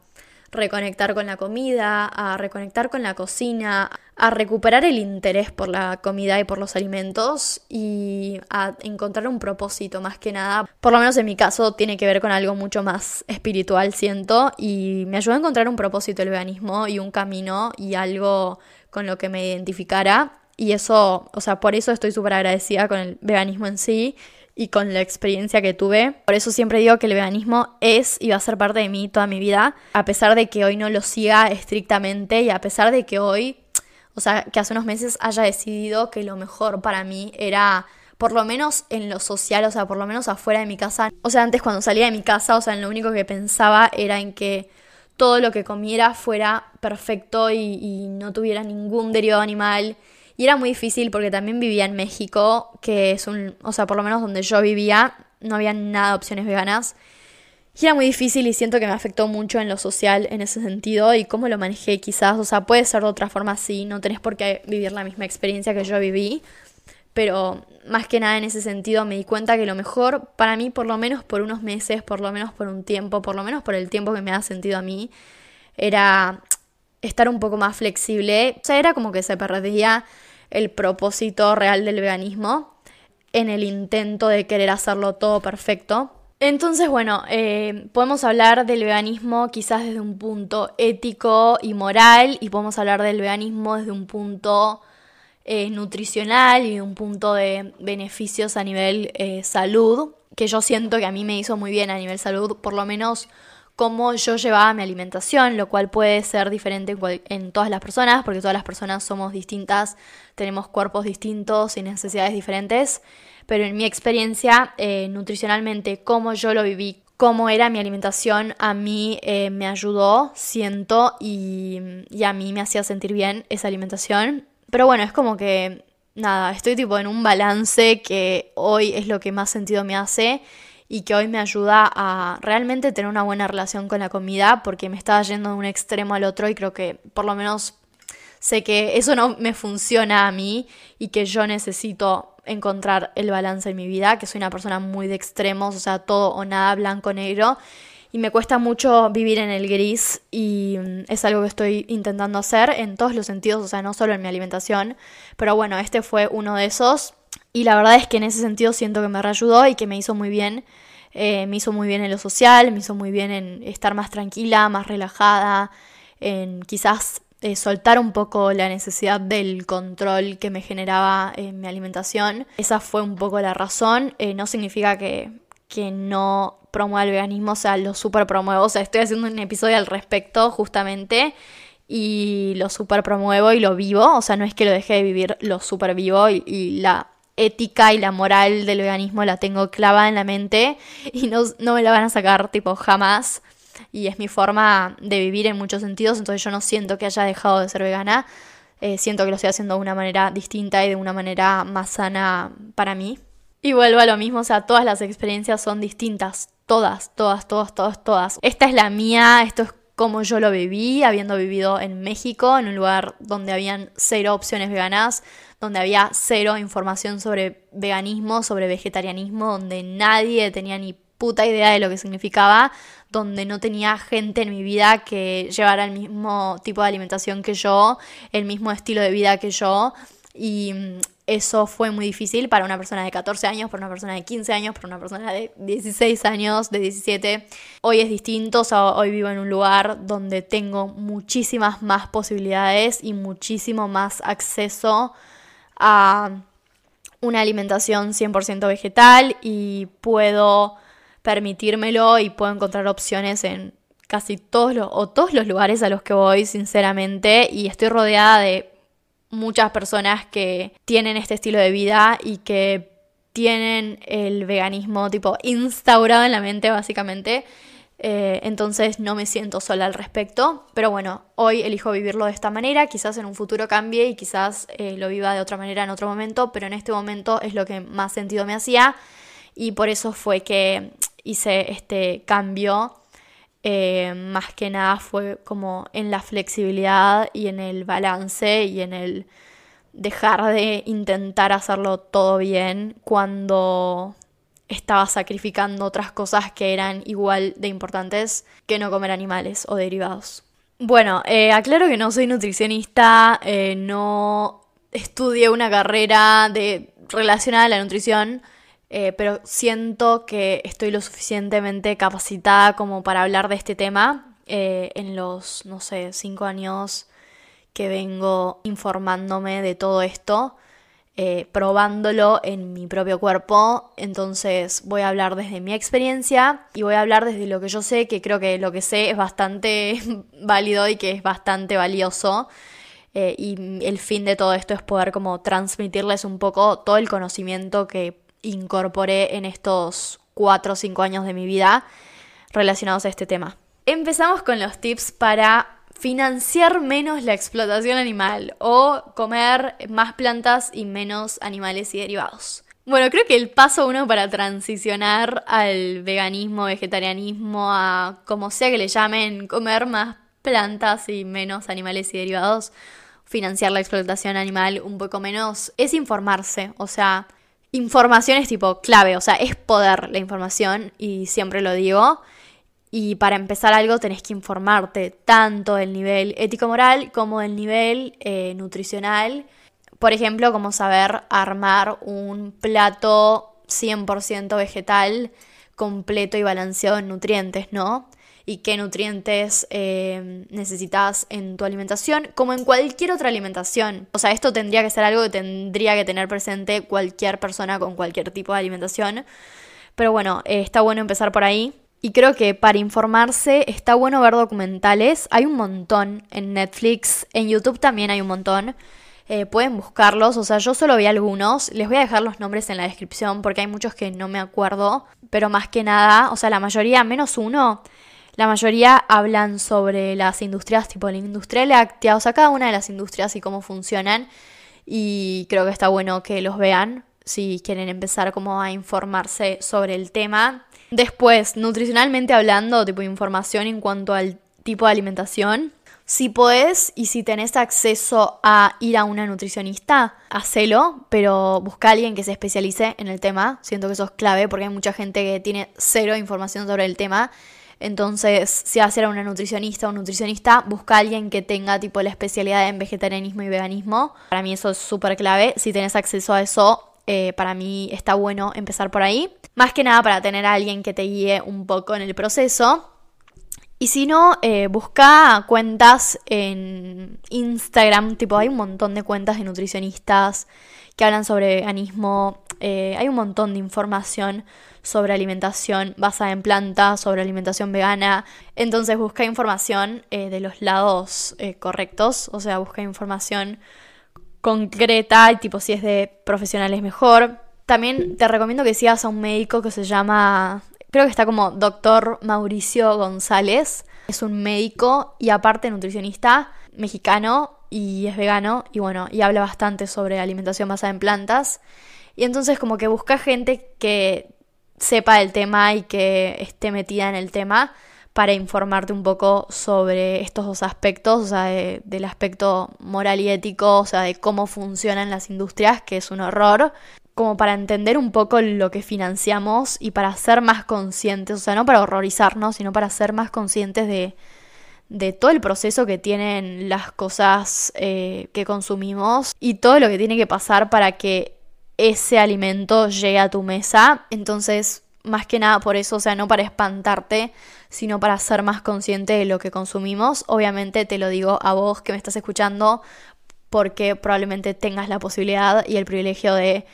reconectar con la comida, a reconectar con la cocina, a recuperar el interés por la comida y por los alimentos y a encontrar un propósito más que nada. Por lo menos en mi caso tiene que ver con algo mucho más espiritual, siento, y me ayudó a encontrar un propósito el veganismo y un camino y algo con lo que me identificara. Y eso, o sea, por eso estoy súper agradecida con el veganismo en sí y con la experiencia que tuve. Por eso siempre digo que el veganismo es y va a ser parte de mí toda mi vida, a pesar de que hoy no lo siga estrictamente y a pesar de que hoy, o sea, que hace unos meses haya decidido que lo mejor para mí era por lo menos en lo social, o sea, por lo menos afuera de mi casa. O sea, antes cuando salía de mi casa, o sea, lo único que pensaba era en que todo lo que comiera fuera perfecto y, y no tuviera ningún derivado animal y era muy difícil porque también vivía en México, que es un, o sea, por lo menos donde yo vivía, no había nada de opciones veganas. Y era muy difícil y siento que me afectó mucho en lo social en ese sentido y cómo lo manejé quizás. O sea, puede ser de otra forma sí, no tenés por qué vivir la misma experiencia que yo viví. Pero más que nada en ese sentido me di cuenta que lo mejor para mí, por lo menos por unos meses, por lo menos por un tiempo, por lo menos por el tiempo que me ha sentido a mí, era estar un poco más flexible. O sea, era como que se perdía el propósito real del veganismo en el intento de querer hacerlo todo perfecto. Entonces, bueno, eh, podemos hablar del veganismo quizás desde un punto ético y moral y podemos hablar del veganismo desde un punto eh, nutricional y un punto de beneficios a nivel eh, salud, que yo siento que a mí me hizo muy bien a nivel salud, por lo menos cómo yo llevaba mi alimentación, lo cual puede ser diferente en todas las personas, porque todas las personas somos distintas, tenemos cuerpos distintos y necesidades diferentes, pero en mi experiencia, eh, nutricionalmente, cómo yo lo viví, cómo era mi alimentación, a mí eh, me ayudó, siento, y, y a mí me hacía sentir bien esa alimentación. Pero bueno, es como que, nada, estoy tipo en un balance que hoy es lo que más sentido me hace y que hoy me ayuda a realmente tener una buena relación con la comida porque me estaba yendo de un extremo al otro y creo que por lo menos sé que eso no me funciona a mí y que yo necesito encontrar el balance en mi vida, que soy una persona muy de extremos, o sea, todo o nada, blanco, negro, y me cuesta mucho vivir en el gris y mm, es algo que estoy intentando hacer en todos los sentidos, o sea, no solo en mi alimentación, pero bueno, este fue uno de esos y la verdad es que en ese sentido siento que me reayudó y que me hizo muy bien. Eh, me hizo muy bien en lo social, me hizo muy bien en estar más tranquila, más relajada, en quizás eh, soltar un poco la necesidad del control que me generaba en mi alimentación. Esa fue un poco la razón. Eh, no significa que, que no promueva el veganismo, o sea, lo super promuevo. O sea, estoy haciendo un episodio al respecto justamente y lo super promuevo y lo vivo. O sea, no es que lo deje de vivir, lo super vivo y la ética y la moral del veganismo la tengo clavada en la mente y no, no me la van a sacar tipo jamás. Y es mi forma de vivir en muchos sentidos, entonces yo no siento que haya dejado de ser vegana. Eh, siento que lo estoy haciendo de una manera distinta y de una manera más sana para mí. Y vuelvo a lo mismo, o sea, todas las experiencias son distintas. Todas, todas, todas, todas, todas. Esta es la mía, esto es como yo lo viví, habiendo vivido en México, en un lugar donde habían cero opciones veganas, donde había cero información sobre veganismo, sobre vegetarianismo, donde nadie tenía ni puta idea de lo que significaba, donde no tenía gente en mi vida que llevara el mismo tipo de alimentación que yo, el mismo estilo de vida que yo. Y mm, eso fue muy difícil para una persona de 14 años, para una persona de 15 años, para una persona de 16 años, de 17. Hoy es distinto, hoy vivo en un lugar donde tengo muchísimas más posibilidades y muchísimo más acceso a una alimentación 100% vegetal y puedo permitírmelo y puedo encontrar opciones en casi todos los, o todos los lugares a los que voy, sinceramente, y estoy rodeada de muchas personas que tienen este estilo de vida y que tienen el veganismo tipo instaurado en la mente básicamente. Eh, entonces no me siento sola al respecto. Pero bueno, hoy elijo vivirlo de esta manera. Quizás en un futuro cambie y quizás eh, lo viva de otra manera en otro momento. Pero en este momento es lo que más sentido me hacía. Y por eso fue que hice este cambio eh, más que nada fue como en la flexibilidad y en el balance y en el dejar de intentar hacerlo todo bien cuando estaba sacrificando otras cosas que eran igual de importantes que no comer animales o derivados. Bueno, eh, aclaro que no soy nutricionista, eh, no estudié una carrera de, relacionada a la nutrición, eh, pero siento que estoy lo suficientemente capacitada como para hablar de este tema en los, no sé, cinco años que vengo informándome de todo esto, eh, probándolo en mi propio cuerpo. Entonces voy a hablar desde mi experiencia y voy a hablar desde lo que yo sé, que creo que lo que sé es bastante [LAUGHS] válido y que es bastante valioso. y el fin de todo esto es poder como transmitirles un poco todo el conocimiento que incorporé en estos 4 o 5 años de mi vida relacionados a este tema. Empezamos con los tips para financiar menos la explotación animal o comer más plantas y menos animales y derivados. Bueno, creo que el paso uno para transicionar al veganismo, vegetarianismo, a como sea que le llamen, comer más plantas y menos animales y derivados, financiar la explotación animal un poco menos, es informarse. O sea, información es tipo clave, o sea, es poder la información y siempre lo digo. Y para empezar algo tenés que informarte tanto del nivel ético-moral como del nivel eh, nutricional. Por ejemplo, como saber armar un plato 100% vegetal completo y balanceado en nutrientes, ¿no? y qué nutrientes eh, necesitas en tu alimentación, como en cualquier otra alimentación. O sea, esto tendría que ser algo que tendría que tener presente cualquier persona con cualquier tipo de alimentación. Pero bueno, eh, está bueno empezar por ahí. Y creo que para informarse está bueno ver documentales. Hay un montón en Netflix, en YouTube también hay un montón. Eh, pueden buscarlos, o sea, yo solo vi algunos, les voy a dejar los nombres en la descripción porque hay muchos que no me acuerdo, pero más que nada, o sea, la mayoría, menos uno, la mayoría hablan sobre las industrias, tipo la industria láctea, o sea, cada una de las industrias y cómo funcionan. Y creo que está bueno que los vean si quieren empezar como a informarse sobre el tema. Después, nutricionalmente hablando, tipo información en cuanto al tipo de alimentación. Si podés y si tenés acceso a ir a una nutricionista, hacelo, pero busca a alguien que se especialice en el tema. Siento que eso es clave porque hay mucha gente que tiene cero información sobre el tema entonces, si vas a ser una nutricionista o un nutricionista, busca a alguien que tenga tipo la especialidad en vegetarianismo y veganismo. Para mí eso es súper clave. Si tienes acceso a eso, eh, para mí está bueno empezar por ahí. Más que nada para tener a alguien que te guíe un poco en el proceso. Y si no, eh, busca cuentas en Instagram, tipo hay un montón de cuentas de nutricionistas que hablan sobre veganismo, eh, hay un montón de información sobre alimentación basada en plantas, sobre alimentación vegana. Entonces busca información eh, de los lados correctos, o sea, busca información concreta tipo si es de profesionales mejor. También te recomiendo que sigas a un médico que se llama, creo que está como doctor Mauricio González. Es un médico y aparte nutricionista mexicano y es vegano y bueno, y habla bastante sobre alimentación basada en plantas. Y entonces como que busca gente que sepa el tema y que esté metida en el tema para informarte un poco sobre estos dos aspectos, o sea, del aspecto moral y ético, o sea, de cómo funcionan las industrias, que es un horror, como para entender un poco lo que financiamos y para ser más conscientes, o sea, no para horrorizarnos, sino para ser más conscientes de, de todo el proceso que tienen las cosas eh, que consumimos y todo lo que tiene que pasar para que ese alimento llegue a tu mesa. Entonces, más que nada por eso, o sea, no para espantarte, sino para ser más consciente de lo que consumimos. Obviamente te lo digo a vos que me estás escuchando porque probablemente tengas la posibilidad y el privilegio de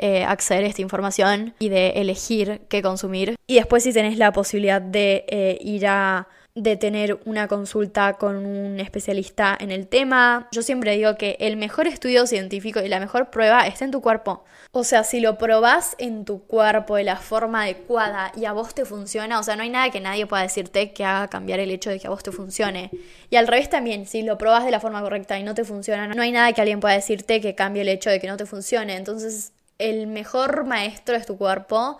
eh, acceder a esta información y de elegir qué consumir. Y después si tenés la posibilidad de eh, ir a de tener una consulta con un especialista en el tema. Yo siempre digo que el mejor estudio científico y la mejor prueba está en tu cuerpo. O sea, si lo probás en tu cuerpo de la forma adecuada y a vos te funciona, o sea, no hay nada que nadie pueda decirte que haga cambiar el hecho de que a vos te funcione. Y al revés también, si lo probás de la forma correcta y no te funciona, no hay nada que alguien pueda decirte que cambie el hecho de que no te funcione. Entonces, el mejor maestro es tu cuerpo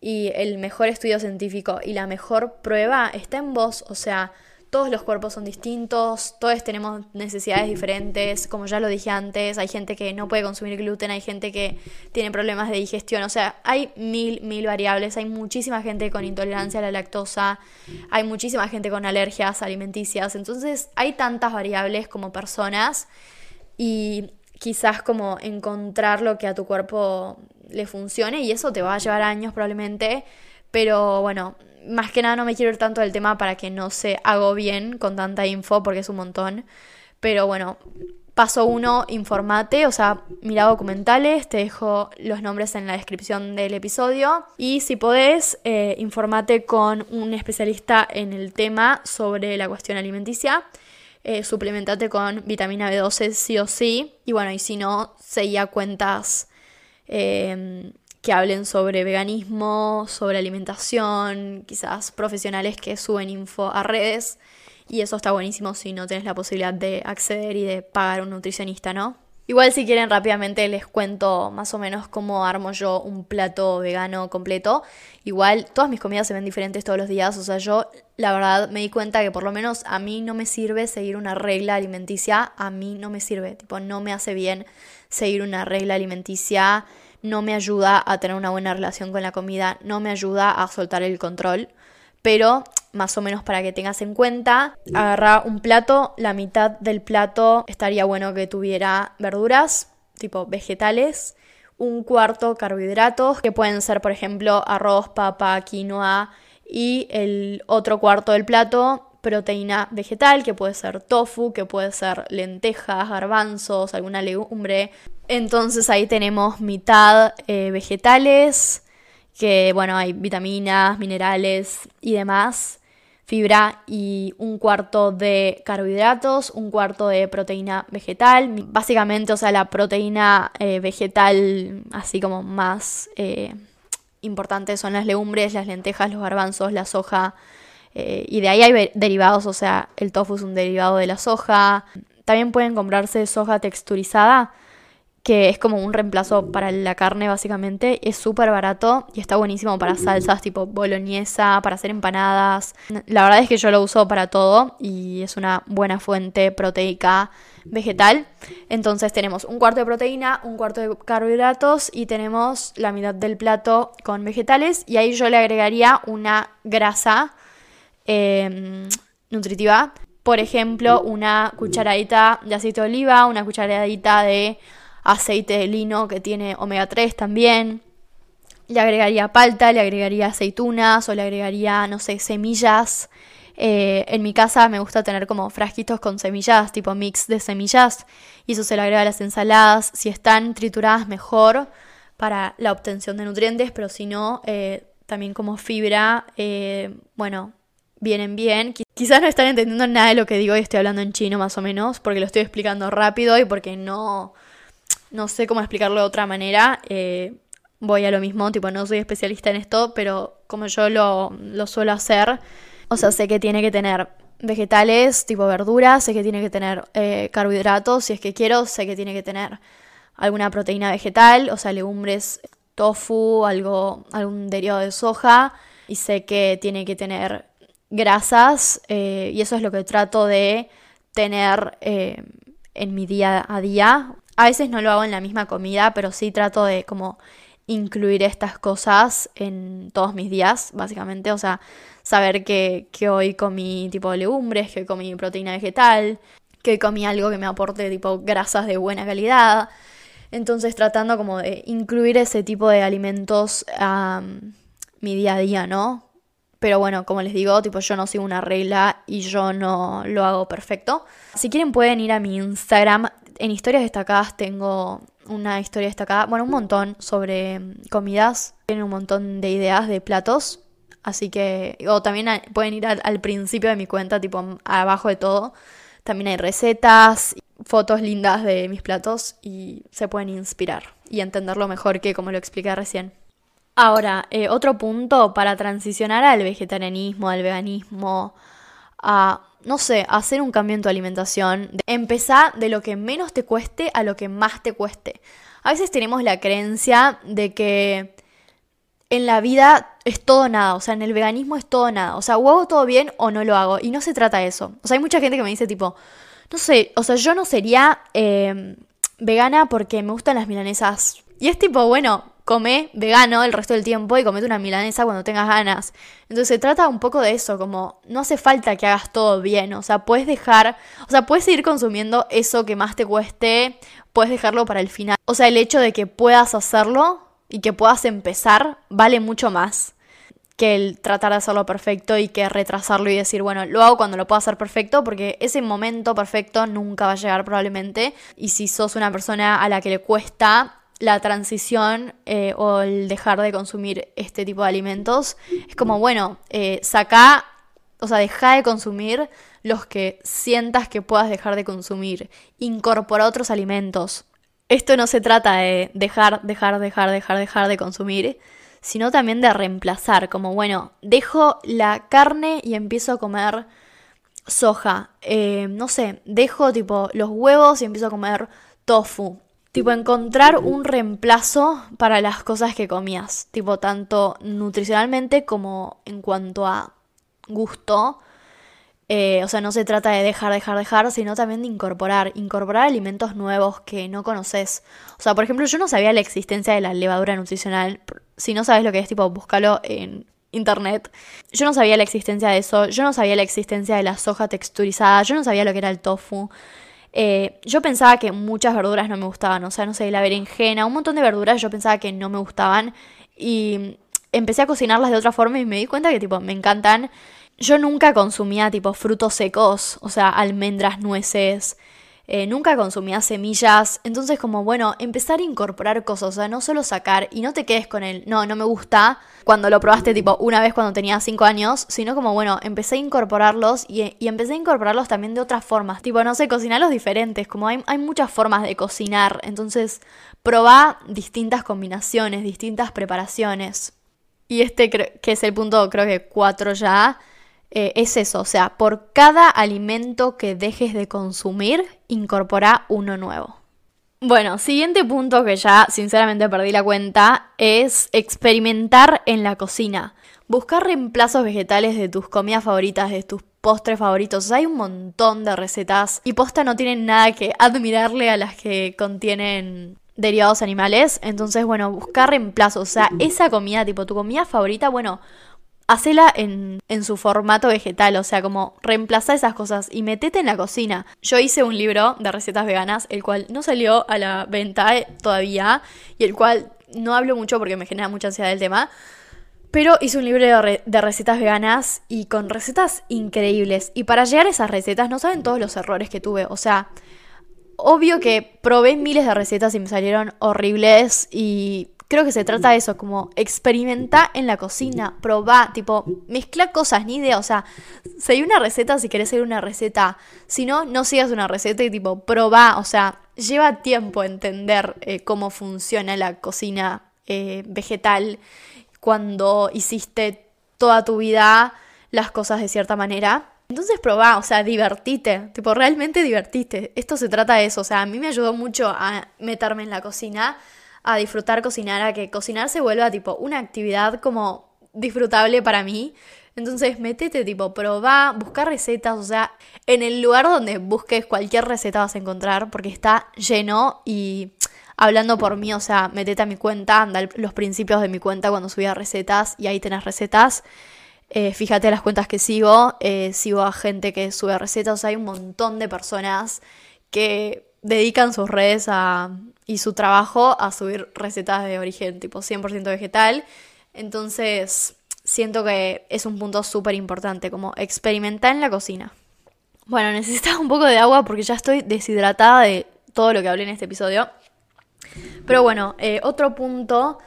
y el mejor estudio científico y la mejor prueba está en vos, o sea, todos los cuerpos son distintos, todos tenemos necesidades diferentes, como ya lo dije antes, hay gente que no puede consumir gluten, hay gente que tiene problemas de digestión, o sea, hay mil, mil variables, hay muchísima gente con intolerancia a la lactosa, hay muchísima gente con alergias alimenticias, entonces hay tantas variables como personas y quizás como encontrar lo que a tu cuerpo le funcione y eso te va a llevar años probablemente, pero bueno, más que nada no me quiero ir tanto del tema para que no se hago bien con tanta info porque es un montón, pero bueno, paso uno, informate, o sea, mira documentales, te dejo los nombres en la descripción del episodio y si podés, eh, informate con un especialista en el tema sobre la cuestión alimenticia. Eh, suplementate con vitamina B12 sí o sí. Y bueno, y si no, seguía cuentas Em, que hablen sobre veganismo, sobre alimentación, quizás profesionales que suben info a redes. Y eso está buenísimo si no tienes la posibilidad de acceder y de pagar un nutricionista, ¿no? Igual si quieren rápidamente les cuento más o menos cómo armo yo un plato vegano completo. Igual todas mis comidas se ven diferentes todos los días, o sea, yo la verdad me di cuenta que por lo menos a mí no me sirve seguir una regla alimenticia, a mí no me sirve, tipo no me hace bien seguir una regla alimenticia, no me ayuda a tener una buena relación con la comida, no me ayuda a soltar el control. Pero más o menos para que tengas en cuenta, agarra un plato, la mitad del plato estaría bueno que tuviera verduras, tipo vegetales, un cuarto carbohidratos, que pueden ser por ejemplo arroz, papa, quinoa, y el otro cuarto del plato proteína vegetal, que puede ser tofu, que puede ser lentejas, garbanzos, alguna legumbre. Entonces ahí tenemos mitad eh, vegetales, que bueno, hay vitaminas, minerales y demás, fibra y un cuarto de carbohidratos, un cuarto de proteína vegetal. Básicamente, o sea, la proteína eh, vegetal así como más eh, importante son las legumbres, las lentejas, los garbanzos, la soja. Eh, y de ahí hay derivados, o sea, el tofu es un derivado de la soja. También pueden comprarse soja texturizada, que es como un reemplazo para la carne básicamente. Es súper barato y está buenísimo para salsas tipo boloñesa, para hacer empanadas. La verdad es que yo lo uso para todo y es una buena fuente proteica vegetal. Entonces tenemos un cuarto de proteína, un cuarto de carbohidratos y tenemos la mitad del plato con vegetales y ahí yo le agregaría una grasa em, nutritiva. Por ejemplo, una cucharadita de aceite de oliva, una cucharadita de aceite de lino que tiene omega 3 también. Le agregaría palta, le agregaría aceitunas o le agregaría, no sé, semillas. Eh, en mi casa me gusta tener como frasquitos con semillas, tipo mix de semillas, y eso se le agrega a las ensaladas. Si están trituradas, mejor para la obtención de nutrientes, pero si no, eh, también como fibra, eh, bueno, vienen bien. Quizás no están entendiendo nada de lo que digo y estoy hablando en chino más o menos, porque lo estoy explicando rápido y porque no, no sé cómo explicarlo de otra manera. Eh, voy a lo mismo, tipo, no soy especialista en esto, pero como yo lo, suelo hacer, o sea, sé que tiene que tener vegetales, tipo verduras, sé que tiene que tener eh, carbohidratos, si es que quiero, sé que tiene que tener alguna proteína vegetal, o sea, legumbres, tofu, algo, algún derivado de soja, y sé que tiene que tener grasas, eh, y eso es lo que trato de tener en mi día a día, a veces no lo hago en la misma comida, pero sí trato de como incluir estas cosas en todos mis días, básicamente. O sea, saber que, que hoy comí tipo legumbres, que comí proteína vegetal, que comí algo que me aporte tipo grasas de buena calidad. Entonces tratando como de incluir ese tipo de alimentos a mi día a día, ¿no? Pero bueno, como les digo, tipo yo no sigo una regla y yo no lo hago perfecto. Si quieren pueden ir a mi Instagram. En historias destacadas tengo una historia destacada, bueno, un montón sobre comidas. Tienen un montón de ideas de platos. Así que, o también pueden ir al, principio de mi cuenta, tipo abajo de todo. También hay recetas, fotos lindas de mis platos y se pueden inspirar y entenderlo mejor que como lo expliqué recién. Ahora, eh, otro punto para transicionar al vegetarianismo, al veganismo, a, no sé, hacer un cambio en tu alimentación. Empezar de lo que menos te cueste a lo que más te cueste. A veces tenemos la creencia de que en la vida es todo nada, o sea, en el veganismo es todo nada. O sea, o hago todo bien o no lo hago. Y no se trata de eso. O sea, hay mucha gente que me dice tipo, no sé, o sea, yo no sería eh, vegana porque me gustan las milanesas. Y es tipo, bueno, come vegano el resto del tiempo y comete una milanesa cuando tengas ganas. Entonces se trata un poco de eso, como no hace falta que hagas todo bien, o sea, puedes dejar, o sea, puedes seguir consumiendo eso que más te cueste, puedes dejarlo para el final. O sea, el hecho de que puedas hacerlo y que puedas empezar vale mucho más que el tratar de hacerlo perfecto y que retrasarlo y decir, bueno, lo hago cuando lo puedo hacer perfecto, porque ese momento perfecto nunca va a llegar probablemente. Y si sos una persona a la que le cuesta la transición eh, o el dejar de consumir este tipo de alimentos, es como, bueno, eh, saca, o sea, deja de consumir los que sientas que puedas dejar de consumir, incorpora otros alimentos. Esto no se trata de dejar, dejar, dejar, dejar, dejar de consumir, sino también de reemplazar, como, bueno, dejo la carne y empiezo a comer soja, eh, no sé, dejo tipo los huevos y empiezo a comer tofu, Tipo, encontrar un reemplazo para las cosas que comías. Tipo, tanto nutricionalmente como en cuanto a gusto. Eh, o sea, no se trata de dejar, dejar, dejar, sino también de incorporar. Incorporar alimentos nuevos que no conoces. O sea, por ejemplo, yo no sabía la existencia de la levadura nutricional. Si no sabes lo que es, tipo, búscalo en internet. Yo no sabía la existencia de eso. Yo no sabía la existencia de la soja texturizada. Yo no sabía lo que era el tofu. Eh, yo pensaba que muchas verduras no me gustaban, o sea, no sé, la berenjena, un montón de verduras yo pensaba que no me gustaban y empecé a cocinarlas de otra forma y me di cuenta que tipo me encantan. Yo nunca consumía tipo frutos secos, o sea, almendras, nueces, eh, nunca consumía semillas, entonces como bueno, empezar a incorporar cosas, o sea, no solo sacar y no te quedes con el, no, no me gusta, cuando lo probaste tipo una vez cuando tenía 5 años, sino como bueno, empecé a incorporarlos y, empecé a incorporarlos también de otras formas, tipo, no sé, cocinarlos diferentes, como hay, hay muchas formas de cocinar, entonces probá distintas combinaciones, distintas preparaciones. Y este que es el punto creo que 4 ya, eh, es eso, o sea, por cada alimento que dejes de consumir, incorpora uno nuevo. Bueno, siguiente punto que ya sinceramente perdí la cuenta es experimentar en la cocina. Buscar reemplazos vegetales de tus comidas favoritas, de tus postres favoritos. hay un montón de recetas y posta no tienen nada que admirarle a las que contienen derivados animales. Entonces, bueno, buscar reemplazos. O sea, esa comida, tipo tu comida favorita, bueno, hacela en, en, su formato vegetal, o sea, como reemplaza esas cosas y metete en la cocina. Yo hice un libro de recetas veganas, el cual no salió a la venta todavía y el cual no hablo mucho porque me genera mucha ansiedad el tema. Pero hice un libro de, de, recetas veganas y con recetas increíbles. Y para llegar a esas recetas no saben todos los errores que tuve. O sea, obvio que probé miles de recetas y me salieron horribles y creo que se trata de eso, como experimenta en la cocina, probá, tipo, mezcla cosas, ni idea, o sea, seguí una receta si querés seguir una receta, si no, no sigas una receta y tipo, probá, o sea, lleva tiempo entender eh, cómo funciona la cocina eh, vegetal cuando hiciste toda tu vida las cosas de cierta manera. Entonces probá, o sea, divertite, tipo, realmente divertite. Esto se trata de eso, o sea, a mí me ayudó mucho a meterme en la cocina a disfrutar cocinar, a que cocinar se vuelva tipo una actividad como disfrutable para mí. Entonces, métete, tipo, probá, busca recetas, o sea, en el lugar donde busques cualquier receta vas a encontrar porque está lleno y hablando por mí, o sea, metete a mi cuenta, anda los principios de mi cuenta cuando subía recetas y ahí tenés recetas. Eh, fíjate las cuentas que sigo, eh, sigo a gente que sube recetas, o sea, hay un montón de personas que dedican sus redes a, y su trabajo a subir recetas de origen tipo 100% vegetal. Entonces, siento que es un punto súper importante, como experimentar en la cocina. Bueno, [LAUGHS] necesitas un poco de agua porque ya estoy deshidratada de todo lo que hablé en este episodio. Pero bueno, eh, otro punto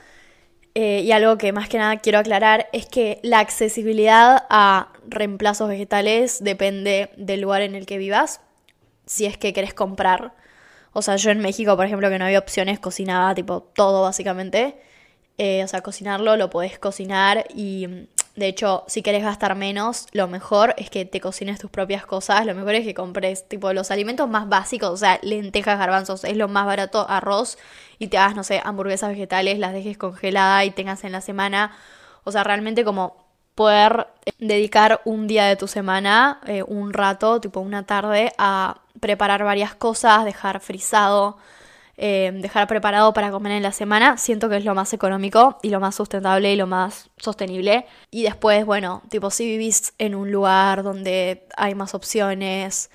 eh, y algo que más que nada quiero aclarar es que la accesibilidad a reemplazos vegetales depende del lugar en el que vivas, si es que querés comprar. O sea, yo en México, por ejemplo, que no había opciones, cocinaba tipo todo básicamente. Eh, o sea, cocinarlo lo podés cocinar y de hecho, si querés gastar menos, lo mejor es que te cocines tus propias cosas. Lo mejor es que compres tipo los alimentos más básicos, o sea, lentejas, garbanzos, es lo más barato, arroz, y te hagas, no sé, hamburguesas vegetales, las dejes congeladas y tengas en la semana. O sea, realmente como poder dedicar un día de tu semana, eh, un rato, tipo una tarde, a preparar varias cosas, dejar frisado eh, dejar preparado para comer en la semana, siento que es lo más económico y lo más sustentable y lo más sostenible. Y después, bueno, tipo si vivís en un lugar donde hay más opciones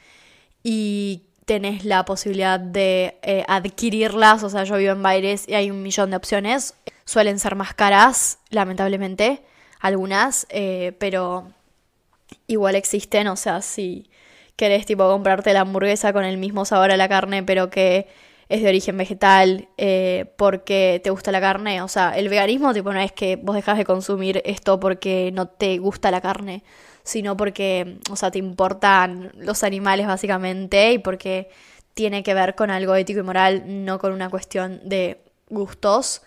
y tenés la posibilidad de eh, adquirirlas, o sea, yo vivo en Baires y hay un millón de opciones, suelen ser más caras, lamentablemente, algunas, eh, pero igual existen, o sea, si querés tipo comprarte la hamburguesa con el mismo sabor a la carne, pero que es de origen vegetal, eh, porque te gusta la carne. O sea, el veganismo tipo no es que vos dejas de consumir esto porque no te gusta la carne, sino porque, o sea, te importan los animales básicamente y porque tiene que ver con algo ético y moral, no con una cuestión de gustos.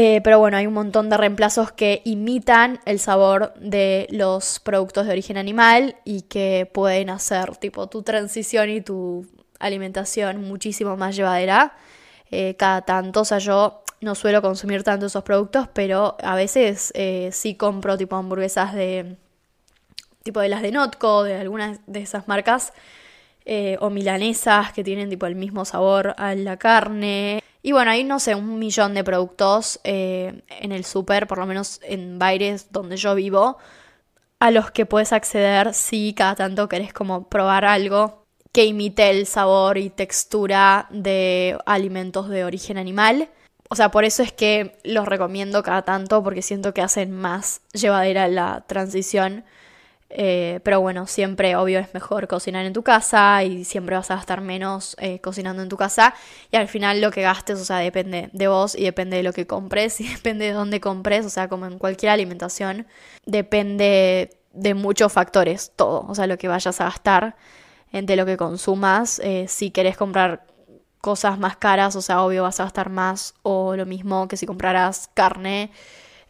Eh, pero bueno, hay un montón de reemplazos que imitan el sabor de los productos de origen animal y que pueden hacer tipo tu transición y tu alimentación muchísimo más llevadera eh, cada tanto. O sea, yo no suelo consumir tanto esos productos, pero a veces eh, sí compro tipo hamburguesas de tipo de las de Notco, de algunas de esas marcas, o milanesas que tienen tipo el mismo sabor a la carne. Y bueno, hay no sé, un millón de productos en el súper, por lo menos en Baires donde yo vivo, a los que puedes acceder si cada tanto querés como probar algo que imite el sabor y textura de alimentos de origen animal. O sea, por eso es que los recomiendo cada tanto porque siento que hacen más llevadera la transición. Eh, pero bueno, siempre obvio es mejor cocinar en tu casa y siempre vas a gastar menos eh, cocinando en tu casa. Y al final lo que gastes, o sea, depende de vos y depende de lo que compres y [LAUGHS] depende de dónde compres. O sea, como en cualquier alimentación, depende de muchos factores, todo. O sea, lo que vayas a gastar de lo que consumas. Eh, si querés comprar cosas más caras, o sea, obvio vas a gastar más o lo mismo que si compraras carne.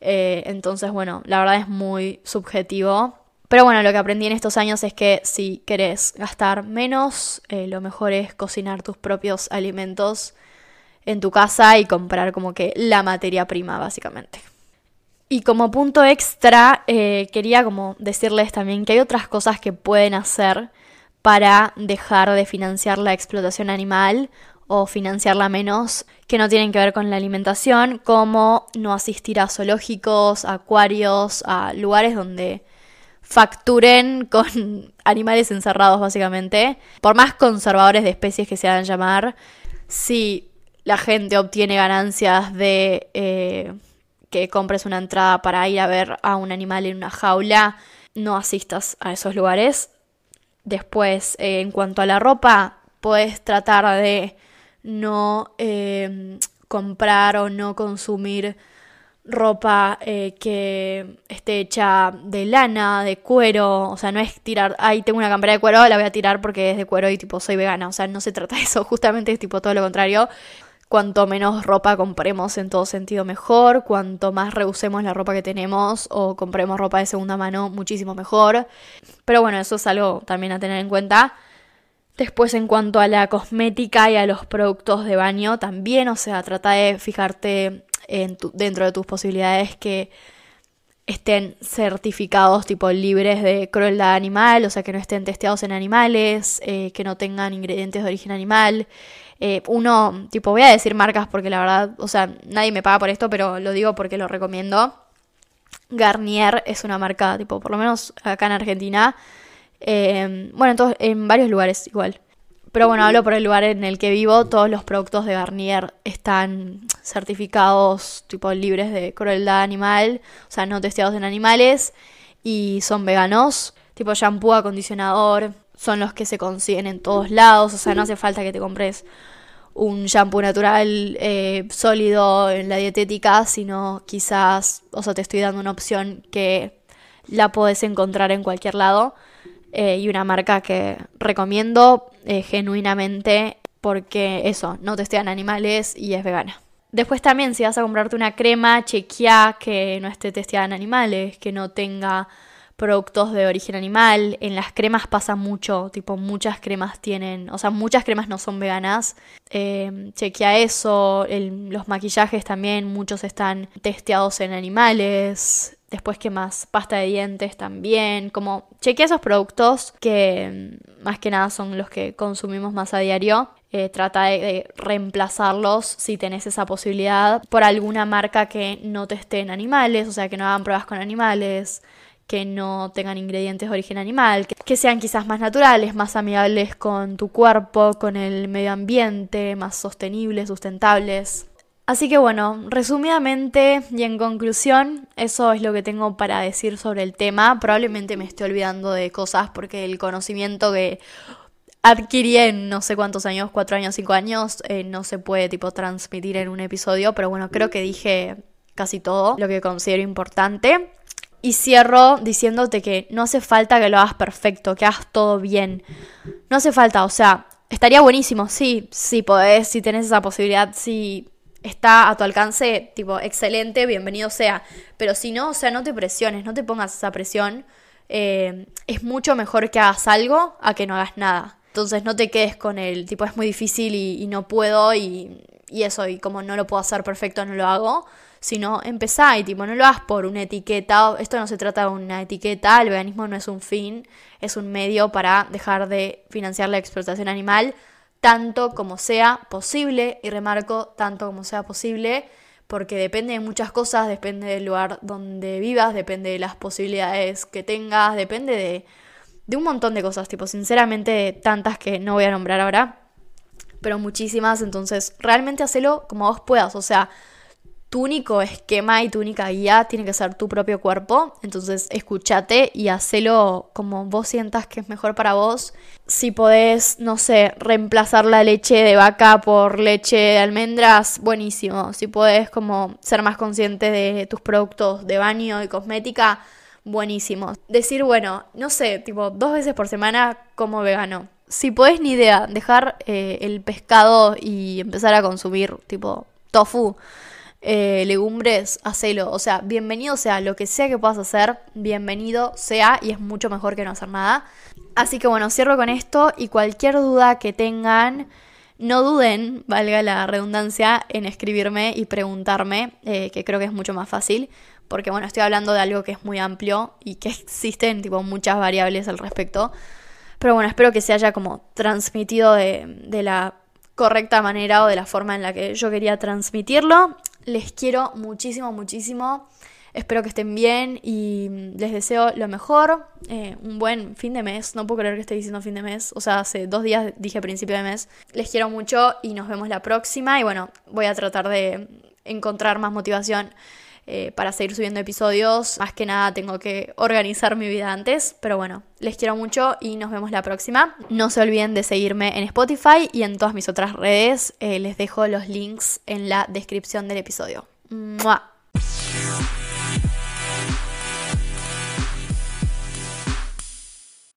Eh, entonces, bueno, la verdad es muy subjetivo. Pero bueno, lo que aprendí en estos años es que si querés gastar menos, eh, lo mejor es cocinar tus propios alimentos en tu casa y comprar como que la materia prima, básicamente. Y como punto extra, quería como decirles también que hay otras cosas que pueden hacer para dejar de financiar la explotación animal o financiarla menos, que no tienen que ver con la alimentación, como no asistir a zoológicos, acuarios, a lugares donde facturen con [LAUGHS] animales encerrados básicamente. Por más conservadores de especies que se hagan llamar, si la gente obtiene ganancias de eh, que compres una entrada para ir a ver a un animal en una jaula, no asistas a esos lugares. Después, eh, en cuanto a la ropa, puedes tratar de no em, comprar o no consumir ropa eh, que esté hecha de lana, de cuero, o sea, no es tirar, ahí tengo una campera de cuero, la voy a tirar porque es de cuero y tipo soy vegana, o sea, no se trata de eso, justamente es tipo todo lo contrario. Cuanto menos ropa compremos en todo sentido mejor, cuanto más reusemos la ropa que tenemos o compremos ropa de segunda mano, muchísimo mejor. Pero bueno, eso es algo también a tener en cuenta. Después en cuanto a la cosmética y a los productos de baño también, o sea, trata de fijarte en dentro de tus posibilidades que estén certificados tipo libres de crueldad animal, o sea, que no estén testeados en animales, eh, que no tengan ingredientes de origen animal, Eh, uno, tipo, voy a decir marcas porque la verdad, o sea, nadie me paga por esto, pero lo digo porque lo recomiendo. Garnier es una marca, tipo, por lo menos acá en Argentina. Eh, bueno, en, en varios lugares igual. Pero bueno, hablo por el lugar en el que vivo. Todos los productos de Garnier están certificados, tipo, libres de crueldad animal. O sea, no testeados en animales. Y son veganos. Tipo, shampoo, acondicionador. Son los que se consiguen en todos lados. O sea, no hace falta que te compres un shampoo natural eh, sólido en la dietética, sino quizás, o sea, te estoy dando una opción que la puedes encontrar en cualquier lado eh, y una marca que recomiendo eh, genuinamente porque eso, no testean animales y es vegana. Después también si vas a comprarte una crema, chequea que no esté testeada en animales, que no tenga productos de origen animal. En las cremas pasa mucho, tipo muchas cremas tienen, o sea, muchas cremas no son veganas. Eh, chequea eso, los maquillajes también, muchos están testeados en animales. Después, ¿qué más? Pasta de dientes también. Como chequea esos productos que mm, más que nada son los que consumimos más a diario. Eh, trata de, reemplazarlos si tenés esa posibilidad por alguna marca que no teste en animales, o sea, que no hagan pruebas con animales que no tengan ingredientes de origen animal, que, sean quizás más naturales, más amigables con tu cuerpo, con el medio ambiente, más sostenibles, sustentables. Así que bueno, resumidamente y en conclusión, eso es lo que tengo para decir sobre el tema. Probablemente me esté olvidando de cosas porque el conocimiento que adquirí en no sé cuántos años, cuatro años, cinco años, eh, no se puede tipo transmitir en un episodio, pero bueno, creo que dije casi todo lo que considero importante. Y cierro diciéndote que no hace falta que lo hagas perfecto, que hagas todo bien. No hace falta, o sea, estaría buenísimo, sí, si podés, si tenés esa posibilidad, si está a tu alcance, tipo, excelente, bienvenido sea. Pero si no, o sea, no te presiones, no te pongas esa presión. Eh, es mucho mejor que hagas algo a que no hagas nada. Entonces no te quedes con el tipo, es muy difícil y, no puedo y, y eso, y como no lo puedo hacer perfecto, no lo hago sino empezá y tipo, no lo hagas por una etiqueta, esto no se trata de una etiqueta, el veganismo no es un fin, es un medio para dejar de financiar la explotación animal tanto como sea posible, y remarco tanto como sea posible, porque depende de muchas cosas, depende del lugar donde vivas, depende de las posibilidades que tengas, depende de, de un montón de cosas, tipo, sinceramente tantas que no voy a nombrar ahora, pero muchísimas, entonces realmente hacelo como vos puedas, o sea, tu único esquema y tu única guía tiene que ser tu propio cuerpo. Entonces escúchate y hacelo como vos sientas que es mejor para vos. Si podés, no sé, reemplazar la leche de vaca por leche de almendras, buenísimo. Si podés como ser más consciente de tus productos de baño y cosmética, buenísimo. Decir, bueno, no sé, tipo dos veces por semana como vegano. Si podés ni idea, dejar eh, el pescado y empezar a consumir tipo tofu eh, legumbres, hacelo. O sea, bienvenido sea lo que sea que puedas hacer, bienvenido sea y es mucho mejor que no hacer nada. Así que bueno, cierro con esto y cualquier duda que tengan, no duden, valga la redundancia, en escribirme y preguntarme, eh, que creo que es mucho más fácil. Porque bueno, estoy hablando de algo que es muy amplio y que existen tipo muchas variables al respecto. Pero bueno, espero que se haya como transmitido de, de la correcta manera o de la forma en la que yo quería transmitirlo. Les quiero muchísimo, muchísimo. Espero que estén bien y les deseo lo mejor. Eh, un buen fin de mes. No puedo creer que esté diciendo fin de mes. O sea, hace dos días dije principio de mes. Les quiero mucho y nos vemos la próxima. Y bueno, voy a tratar de encontrar más motivación eh, para seguir subiendo episodios. Más que nada tengo que organizar mi vida antes. Pero bueno, les quiero mucho y nos vemos la próxima. No se olviden de seguirme en Spotify y en todas mis otras redes. Eh, les dejo los links en la descripción del episodio. ¡Mua!